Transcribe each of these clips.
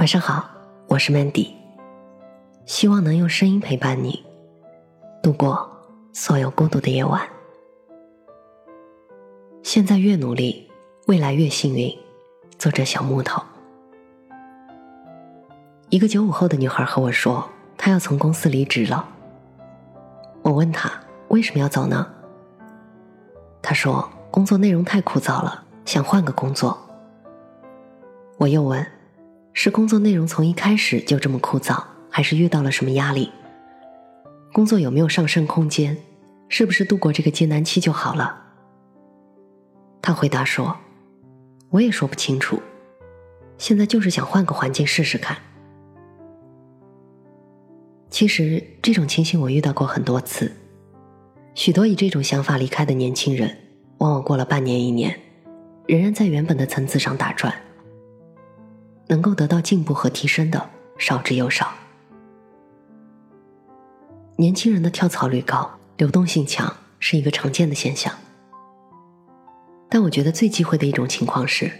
晚上好，我是 Mandy，希望能用声音陪伴你度过所有孤独的夜晚。现在越努力，未来越幸运。作者小木头。一个九五后的女孩和我说，她要从公司离职了。我问她为什么要走呢？她说工作内容太枯燥了，想换个工作。我又问。是工作内容从一开始就这么枯燥，还是遇到了什么压力？工作有没有上升空间？是不是度过这个艰难期就好了？他回答说：“我也说不清楚，现在就是想换个环境试试看。”其实这种情形我遇到过很多次，许多以这种想法离开的年轻人，往往过了半年一年，仍然在原本的层次上打转。能够得到进步和提升的少之又少。年轻人的跳槽率高、流动性强是一个常见的现象，但我觉得最忌讳的一种情况是，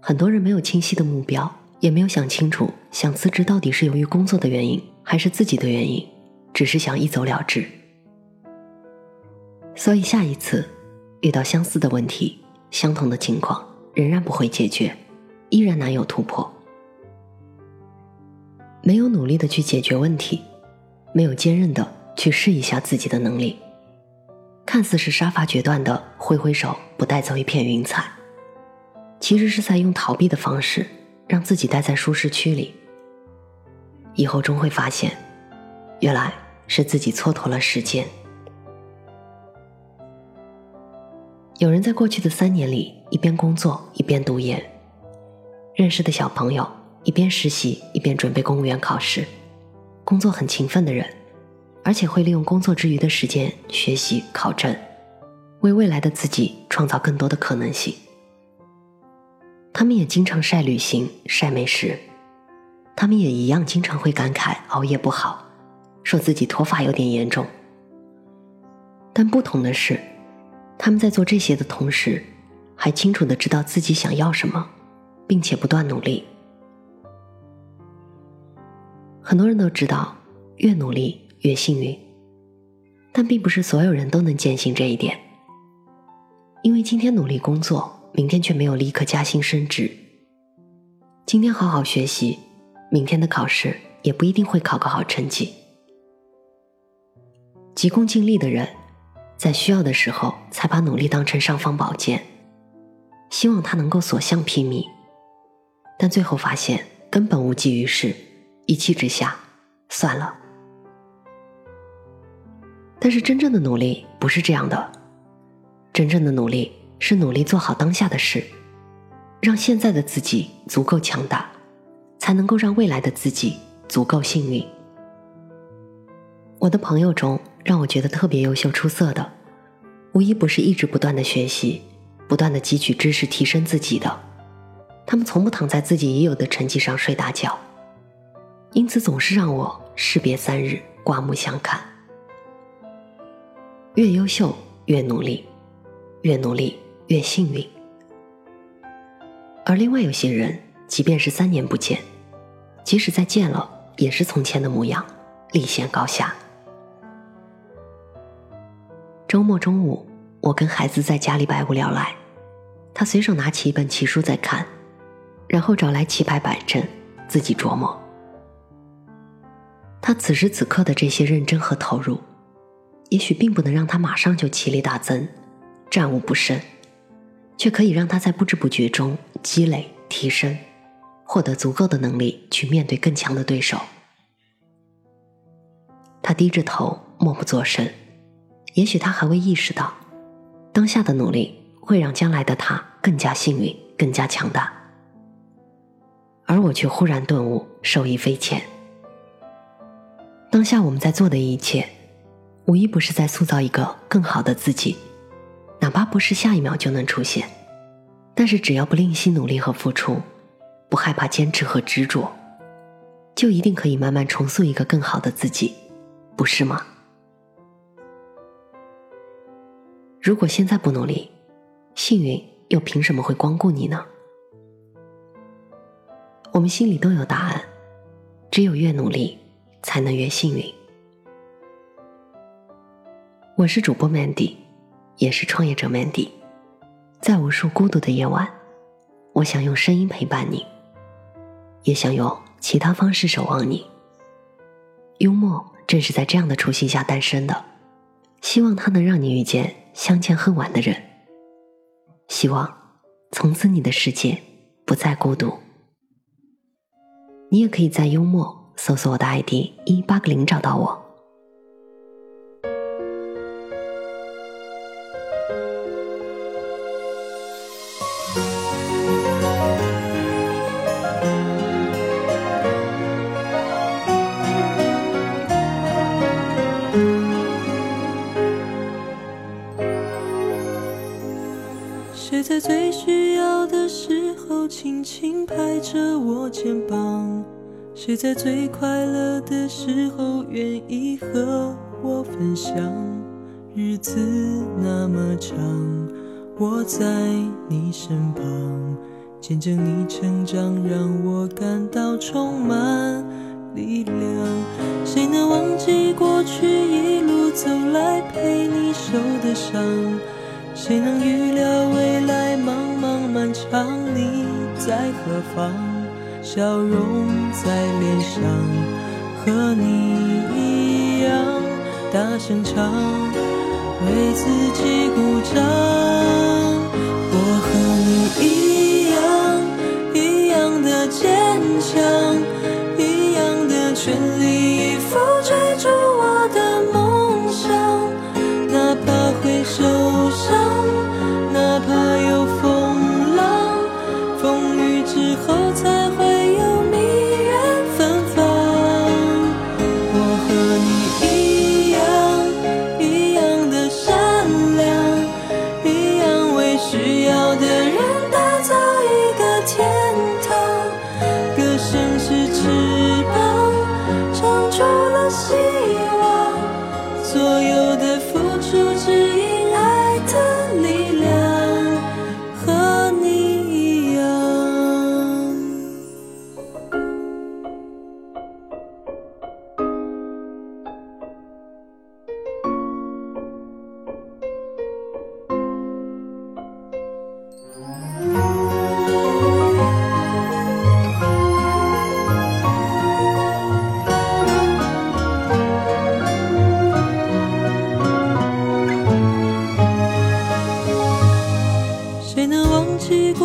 很多人没有清晰的目标，也没有想清楚想辞职到底是由于工作的原因还是自己的原因，只是想一走了之。所以下一次遇到相似的问题、相同的情况，仍然不会解决，依然难有突破。没有努力的去解决问题，没有坚韧的去试一下自己的能力，看似是杀伐决断的挥挥手不带走一片云彩，其实是在用逃避的方式让自己待在舒适区里。以后终会发现，原来是自己蹉跎了时间。有人在过去的三年里一边工作一边读研，认识的小朋友。一边实习一边准备公务员考试，工作很勤奋的人，而且会利用工作之余的时间学习考证，为未来的自己创造更多的可能性。他们也经常晒旅行、晒美食，他们也一样经常会感慨熬夜不好，说自己脱发有点严重。但不同的是，他们在做这些的同时，还清楚的知道自己想要什么，并且不断努力。很多人都知道，越努力越幸运，但并不是所有人都能坚信这一点。因为今天努力工作，明天却没有立刻加薪升职；今天好好学习，明天的考试也不一定会考个好成绩。急功近利的人，在需要的时候才把努力当成尚方宝剑，希望他能够所向披靡，但最后发现根本无济于事。一气之下，算了。但是真正的努力不是这样的，真正的努力是努力做好当下的事，让现在的自己足够强大，才能够让未来的自己足够幸运。我的朋友中，让我觉得特别优秀出色的，无一不是一直不断的学习，不断的汲取知识提升自己的，他们从不躺在自己已有的成绩上睡大觉。因此，总是让我士别三日，刮目相看。越优秀越努力，越努力越幸运。而另外有些人，即便是三年不见，即使再见了，也是从前的模样，立显高下。周末中午，我跟孩子在家里百无聊赖，他随手拿起一本奇书在看，然后找来棋牌摆阵，自己琢磨。他此时此刻的这些认真和投入，也许并不能让他马上就棋力大增，战无不胜，却可以让他在不知不觉中积累提升，获得足够的能力去面对更强的对手。他低着头默不作声，也许他还未意识到，当下的努力会让将来的他更加幸运、更加强大。而我却忽然顿悟，受益匪浅。当下我们在做的一切，无一不是在塑造一个更好的自己，哪怕不是下一秒就能出现，但是只要不吝惜努力和付出，不害怕坚持和执着，就一定可以慢慢重塑一个更好的自己，不是吗？如果现在不努力，幸运又凭什么会光顾你呢？我们心里都有答案，只有越努力，才能越幸运。我是主播 Mandy，也是创业者 Mandy。在无数孤独的夜晚，我想用声音陪伴你，也想用其他方式守望你。幽默正是在这样的初心下诞生的，希望它能让你遇见相见恨晚的人。希望从此你的世界不再孤独。你也可以在幽默搜索我的 ID 一八个零找到我。谁在最需要的时候轻轻拍着我肩膀？谁在最快乐的时候愿意和我分享？日子那么长，我在你身旁，见证你成长，让我感到充满力量。谁能忘记过去一路走来陪你受的伤？谁能预料未来茫茫漫长？你在何方？笑容在脸上，和你一样大声唱，为自己鼓掌。我和你一样，一样的坚强，一样的全力以赴追逐我的梦想，哪怕会受伤。哪怕有风浪，风雨之后才会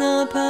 哪怕